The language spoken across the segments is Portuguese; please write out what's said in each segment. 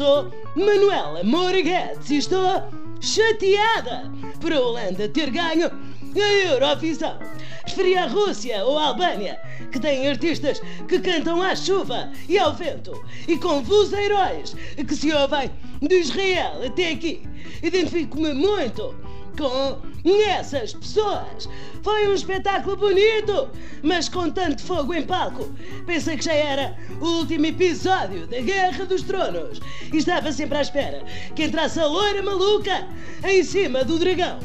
sou Manuela Moraguetes e estou chateada por a Holanda ter ganho a Eurovisão. Preferia a Rússia ou a Albânia, que têm artistas que cantam à chuva e ao vento e com vozeirões que se ouvem de Israel até aqui. Identifico-me muito com essas pessoas. Foi um espetáculo bonito, mas com tanto fogo em palco. Pensei que já era o último episódio da Guerra dos Tronos e estava sempre à espera que entrasse a loira maluca em cima do dragão.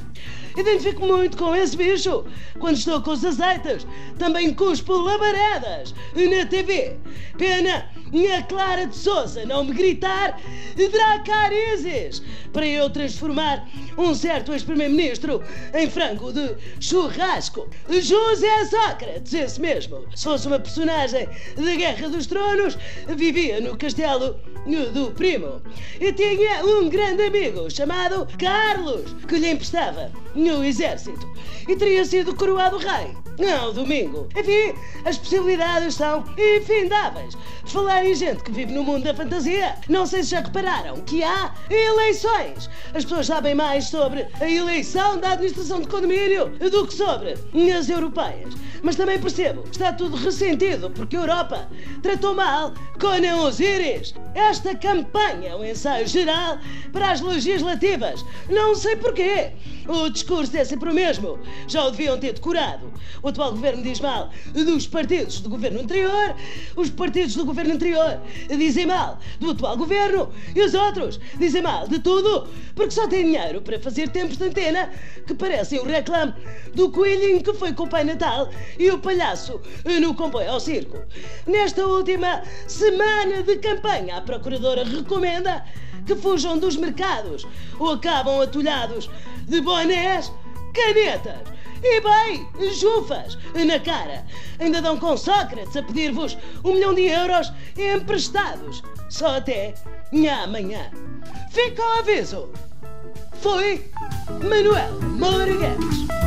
Identifico muito com esse bicho. Quando estou com os azeites, também cuspo labaredas na TV. Pena a Clara de Souza não me gritar Dracarizes para eu transformar um certo ex-primeiro-ministro em frango de churrasco. José Sócrates, esse mesmo. Se fosse uma personagem da Guerra dos Tronos, vivia no castelo do primo. E tinha um grande amigo chamado Carlos, que lhe emprestava no exército e teria sido coroado rei. Não, domingo. Enfim, as possibilidades são infindáveis. Falar em gente que vive no mundo da fantasia, não sei se já repararam que há eleições. As pessoas sabem mais sobre a eleição da administração de condomínio do que sobre as europeias. Mas também percebo que está tudo ressentido porque a Europa tratou mal Conan Osiris. Esta campanha é um ensaio geral para as legislativas. Não sei porquê. O discurso é sempre o mesmo. Já o deviam ter decorado. O atual governo diz mal dos partidos do governo anterior, os partidos do governo anterior dizem mal do atual governo e os outros dizem mal de tudo porque só têm dinheiro para fazer tempos de antena que parecem o reclame do coelhinho que foi com o Pai Natal e o palhaço no comboio ao circo. Nesta última semana de campanha, a Procuradora recomenda que fujam dos mercados ou acabam atulhados de bonés, canetas e bem, jufas na cara. Ainda dão com Sócrates a pedir-vos um milhão de euros emprestados. Só até amanhã. Fica o aviso. Foi Manuel Moura.